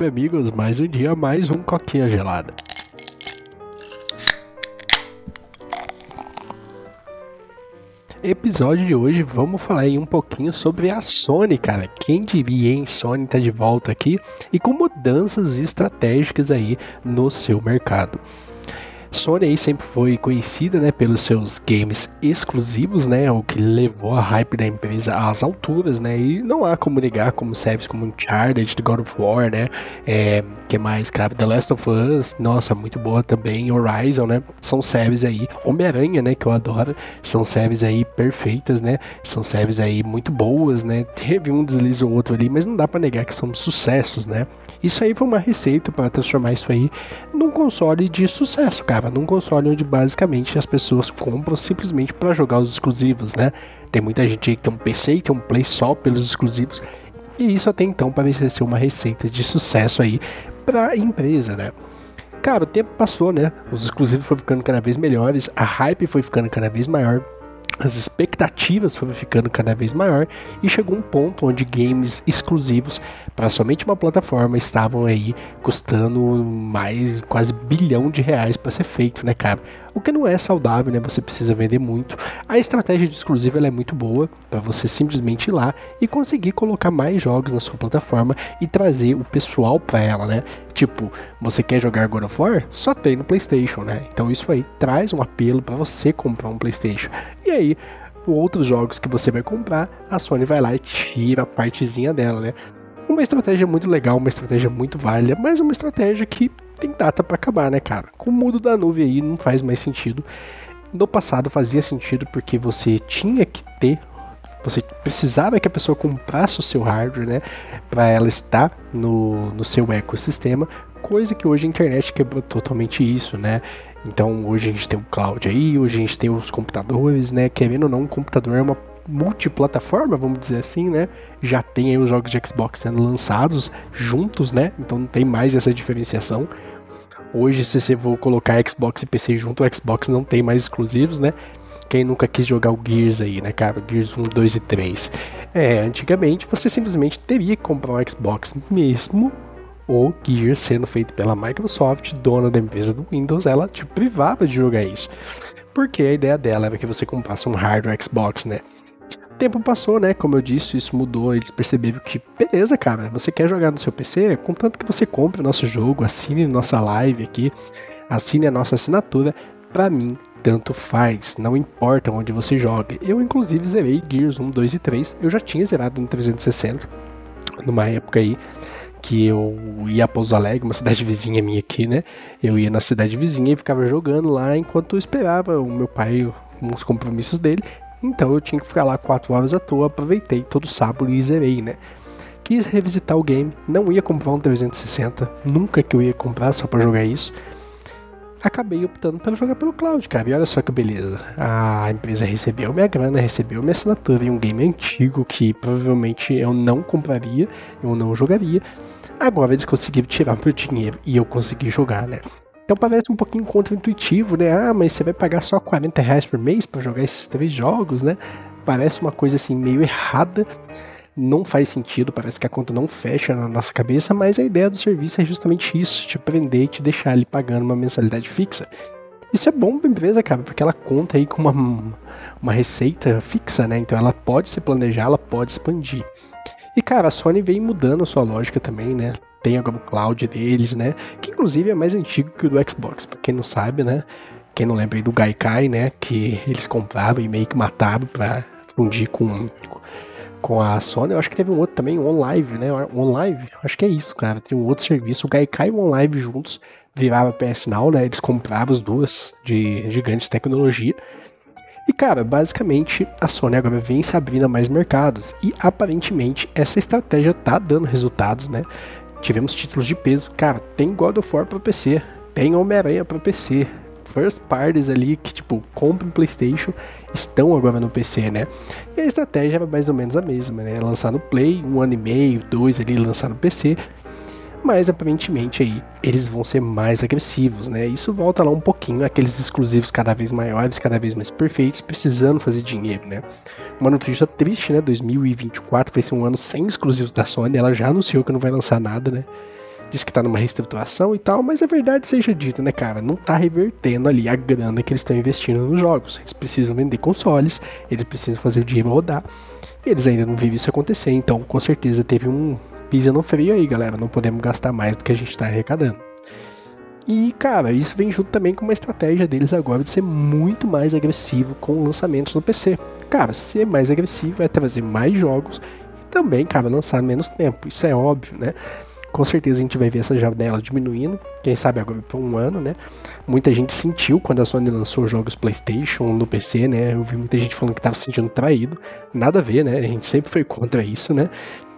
web amigos, mais um dia, mais um coquinha gelada. Episódio de hoje, vamos falar aí um pouquinho sobre a Sony, cara. Quem diria, hein? Sony tá de volta aqui e com mudanças estratégicas aí no seu mercado. Sony aí sempre foi conhecida, né, pelos seus games exclusivos, né, o que levou a hype da empresa às alturas, né, e não há como negar como séries como Uncharted, God of War, né, é, que mais, cara, The Last of Us, nossa, muito boa também, Horizon, né, são séries aí, Homem-Aranha, né, que eu adoro, são séries aí perfeitas, né, são séries aí muito boas, né, teve um deslize ou outro ali, mas não dá para negar que são sucessos, né, isso aí foi uma receita para transformar isso aí num console de sucesso, cara. Num console onde basicamente as pessoas compram simplesmente para jogar os exclusivos, né? Tem muita gente aí que tem um PC e tem um Play só pelos exclusivos. E isso até então parece ser uma receita de sucesso aí para a empresa, né? Cara, o tempo passou, né? Os exclusivos foram ficando cada vez melhores, a hype foi ficando cada vez maior as expectativas foram ficando cada vez maior e chegou um ponto onde games exclusivos para somente uma plataforma estavam aí custando mais quase bilhão de reais para ser feito, né, cara? O que não é saudável, né? Você precisa vender muito. A estratégia de exclusivo é muito boa para você simplesmente ir lá e conseguir colocar mais jogos na sua plataforma e trazer o pessoal para ela, né? Tipo, você quer jogar God of War? Só tem no PlayStation, né? Então isso aí traz um apelo para você comprar um PlayStation. E aí, outros jogos que você vai comprar, a Sony vai lá e tira a partezinha dela, né? Uma estratégia muito legal, uma estratégia muito válida, mas uma estratégia que tem data para acabar, né, cara? Com o mundo da nuvem aí não faz mais sentido. No passado fazia sentido porque você tinha que ter você precisava que a pessoa comprasse o seu hardware, né, para ela estar no, no seu ecossistema, coisa que hoje a internet quebrou totalmente isso, né? Então hoje a gente tem o cloud aí, hoje a gente tem os computadores, né? Querendo ou não, um computador é uma multiplataforma, vamos dizer assim, né? Já tem aí os jogos de Xbox sendo lançados juntos, né? Então não tem mais essa diferenciação. Hoje, se você for colocar Xbox e PC junto, o Xbox não tem mais exclusivos, né? Quem nunca quis jogar o Gears aí, né, cara? Gears 1, 2 e 3. É, antigamente você simplesmente teria que comprar um Xbox mesmo o Gears sendo feito pela Microsoft, dona da empresa do Windows, ela te privava de jogar isso. Porque a ideia dela era que você comprasse um hardware Xbox, né? Tempo passou, né? Como eu disse, isso mudou. Eles perceberam que, beleza, cara, você quer jogar no seu PC? Contanto que você compre o nosso jogo, assine nossa live aqui, assine a nossa assinatura. Pra mim, tanto faz, não importa onde você joga. Eu, inclusive, zerei Gears 1, 2 e 3. Eu já tinha zerado no 360, numa época aí que eu ia a Pouso Alegre, uma cidade vizinha minha aqui, né? Eu ia na cidade vizinha e ficava jogando lá enquanto eu esperava o meu pai com os compromissos dele. Então eu tinha que ficar lá 4 horas à toa, aproveitei todo sábado e zerei, né? Quis revisitar o game, não ia comprar um 360, nunca que eu ia comprar só para jogar isso. Acabei optando pelo jogar pelo cloud, cara. E olha só que beleza. A empresa recebeu minha grana, recebeu minha assinatura em um game antigo que provavelmente eu não compraria, eu não jogaria. Agora eles conseguiram tirar meu dinheiro e eu consegui jogar, né? Então parece um pouquinho contra-intuitivo, né? Ah, mas você vai pagar só 40 reais por mês para jogar esses três jogos, né? Parece uma coisa assim meio errada. Não faz sentido, parece que a conta não fecha na nossa cabeça, mas a ideia do serviço é justamente isso: te prender e te deixar ali pagando uma mensalidade fixa. Isso é bom pra empresa, cara, porque ela conta aí com uma, uma receita fixa, né? Então ela pode se planejar, ela pode expandir. E cara, a Sony vem mudando a sua lógica também, né? Tem agora o cloud deles, né? Que inclusive é mais antigo que o do Xbox, pra quem não sabe, né? Quem não lembra aí do Gaikai, né? Que eles compravam e meio que matavam pra fundir com, com a Sony. Eu acho que teve um outro também, o OnLive, né? OnLive, acho que é isso, cara. Tem um outro serviço, o Gaikai e o OnLive juntos virava PS Now, né? Eles compravam as duas de gigantes de tecnologia. E cara, basicamente a Sony agora vem se abrindo a mais mercados e aparentemente essa estratégia tá dando resultados, né? Tivemos títulos de peso. Cara, tem God of War para PC, tem Homem-Aranha para PC. First parties ali que, tipo, compram PlayStation estão agora no PC, né? E a estratégia era mais ou menos a mesma, né? Lançar no Play, um ano e meio, dois ali, lançar no PC mas aparentemente aí eles vão ser mais agressivos, né? Isso volta lá um pouquinho aqueles exclusivos cada vez maiores, cada vez mais perfeitos, precisando fazer dinheiro, né? Uma notícia triste, né? 2024 vai ser um ano sem exclusivos da Sony, ela já anunciou que não vai lançar nada, né? diz que tá numa reestruturação e tal, mas a verdade seja dita, né, cara? Não tá revertendo ali a grana que eles estão investindo nos jogos. Eles precisam vender consoles, eles precisam fazer o dinheiro rodar. E eles ainda não viram isso acontecer, então com certeza teve um pisa no freio aí, galera. Não podemos gastar mais do que a gente tá arrecadando. E, cara, isso vem junto também com uma estratégia deles agora de ser muito mais agressivo com lançamentos no PC. Cara, ser mais agressivo é trazer mais jogos e também, cara, lançar menos tempo. Isso é óbvio, né? Com certeza a gente vai ver essa janela diminuindo, quem sabe agora por um ano, né? Muita gente sentiu quando a Sony lançou jogos PlayStation no PC, né? Eu vi muita gente falando que tava se sentindo traído. Nada a ver, né? A gente sempre foi contra isso, né?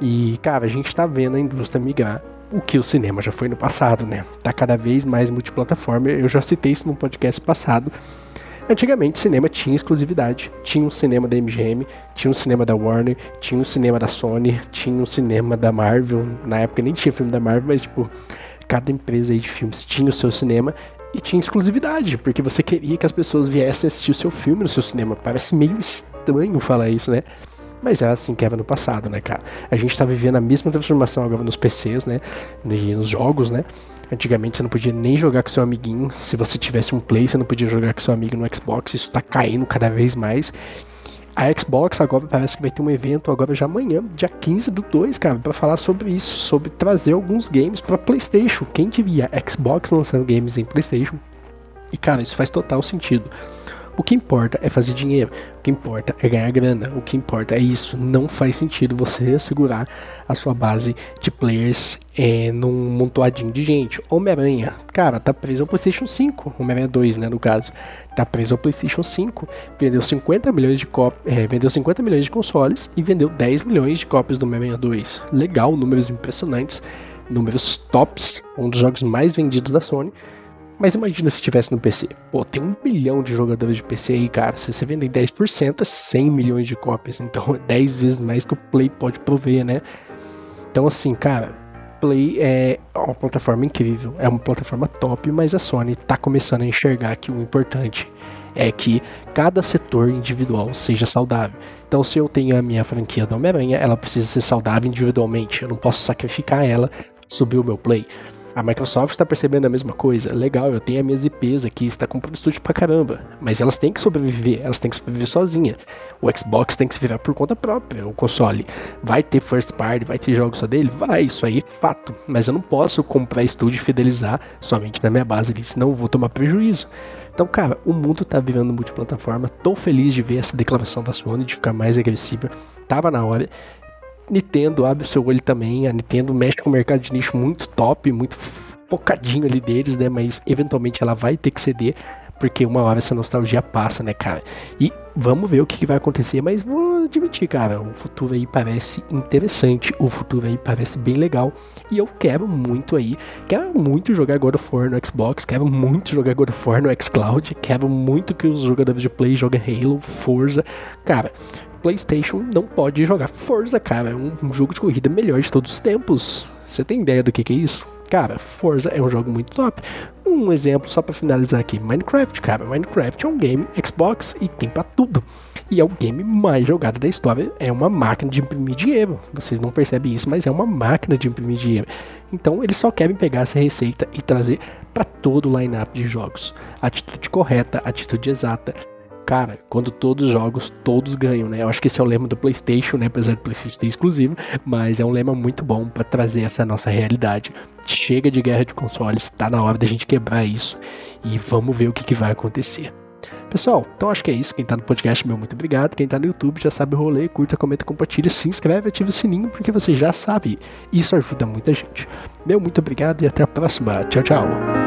E, cara, a gente tá vendo a indústria migrar o que o cinema já foi no passado, né? Tá cada vez mais multiplataforma. Eu já citei isso no podcast passado. Antigamente, cinema tinha exclusividade. Tinha um cinema da MGM, tinha um cinema da Warner, tinha um cinema da Sony, tinha um cinema da Marvel. Na época nem tinha filme da Marvel, mas tipo, cada empresa aí de filmes tinha o seu cinema e tinha exclusividade, porque você queria que as pessoas viessem assistir o seu filme no seu cinema. Parece meio estranho falar isso, né? Mas era assim que era no passado, né, cara? A gente tá vivendo a mesma transformação agora nos PCs, né? E nos jogos, né? Antigamente você não podia nem jogar com seu amiguinho. Se você tivesse um Play, você não podia jogar com seu amigo no Xbox. Isso tá caindo cada vez mais. A Xbox agora parece que vai ter um evento agora já amanhã, dia 15 do 2, cara, para falar sobre isso, sobre trazer alguns games para PlayStation. Quem diria Xbox lançando games em PlayStation? E cara, isso faz total sentido. O que importa é fazer dinheiro, o que importa é ganhar grana, o que importa é isso. Não faz sentido você segurar a sua base de players é, num montoadinho de gente. Homem-Aranha, cara, tá preso ao PlayStation 5, Homem-Aranha 2, né, no caso. Tá preso ao PlayStation 5, vendeu 50 milhões de cópias, é, vendeu 50 milhões de consoles e vendeu 10 milhões de cópias do Homem-Aranha 2. Legal, números impressionantes, números tops, um dos jogos mais vendidos da Sony. Mas imagina se tivesse no PC. Pô, tem um bilhão de jogadores de PC aí, cara. Se você vender 10%, é 100 milhões de cópias. Então é 10 vezes mais que o Play pode prover, né? Então, assim, cara, Play é uma plataforma incrível. É uma plataforma top, mas a Sony tá começando a enxergar que o importante é que cada setor individual seja saudável. Então, se eu tenho a minha franquia do Homem-Aranha, ela precisa ser saudável individualmente. Eu não posso sacrificar ela, subir o meu Play. A Microsoft está percebendo a mesma coisa. Legal, eu tenho as minhas IPs aqui, está comprando estúdio pra caramba. Mas elas têm que sobreviver, elas têm que sobreviver sozinha. O Xbox tem que se virar por conta própria, o console. Vai ter first party, vai ter jogos só dele? Vai, isso aí é fato. Mas eu não posso comprar estúdio e fidelizar somente na minha base ali, senão eu vou tomar prejuízo. Então, cara, o mundo tá virando multiplataforma. Tô feliz de ver essa declaração da Sony de ficar mais agressiva. Tava na hora. Nintendo abre o seu olho também. A Nintendo mexe com o mercado de nicho muito top, muito focadinho ali deles, né? Mas eventualmente ela vai ter que ceder, porque uma hora essa nostalgia passa, né, cara? E vamos ver o que, que vai acontecer, mas vou admitir, cara, o futuro aí parece interessante, o futuro aí parece bem legal. E eu quero muito aí, quero muito jogar God of War no Xbox, quero muito jogar God of War no xCloud, quero muito que os jogadores de Play joguem Halo, Forza. Cara, PlayStation não pode jogar Forza, cara. É um, jogo de corrida melhor de todos os tempos. Você tem ideia do que, que é isso? Cara, Forza é um jogo muito top. Um exemplo só para finalizar aqui: Minecraft, cara. Minecraft é um game Xbox e tem para tudo. E é o game mais jogado da história. É uma máquina de imprimir dinheiro. Vocês não percebem isso, mas é uma máquina de imprimir dinheiro. Então eles só querem pegar essa receita e trazer para todo o lineup de jogos. Atitude correta, atitude exata cara, quando todos os jogos, todos ganham, né? Eu acho que esse é o lema do PlayStation, né? Apesar do PlayStation ter exclusivo, mas é um lema muito bom para trazer essa nossa realidade. Chega de guerra de consoles, tá na hora da gente quebrar isso e vamos ver o que, que vai acontecer. Pessoal, então acho que é isso. Quem tá no podcast, meu muito obrigado. Quem tá no YouTube já sabe o rolê, curta, comenta, compartilha, se inscreve, ativa o sininho, porque você já sabe. Isso ajuda muita gente. Meu muito obrigado e até a próxima. Tchau, tchau.